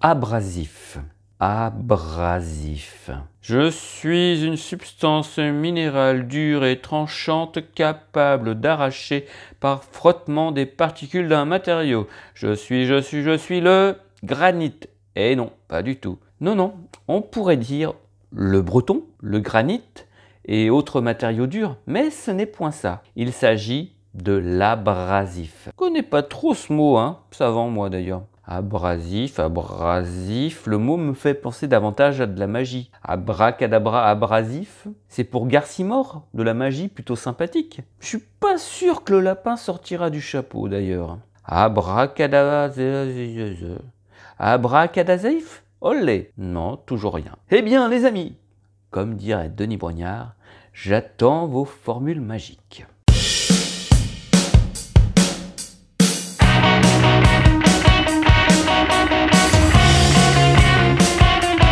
Abrasif. Abrasif. Je suis une substance minérale dure et tranchante capable d'arracher par frottement des particules d'un matériau. Je suis, je suis, je suis le granit. Eh non, pas du tout. Non, non, on pourrait dire le breton, le granit et autres matériaux durs, mais ce n'est point ça. Il s'agit de l'abrasif. Je connais pas trop ce mot, hein, savant moi d'ailleurs. Abrasif, abrasif, le mot me fait penser davantage à de la magie. Abracadabra abrasif, c'est pour Garcimore, de la magie plutôt sympathique. Je suis pas sûr que le lapin sortira du chapeau d'ailleurs. Abracadabra... Abracadazif Olé Non, toujours rien. Eh bien les amis, comme dirait Denis Brognard, j'attends vos formules magiques.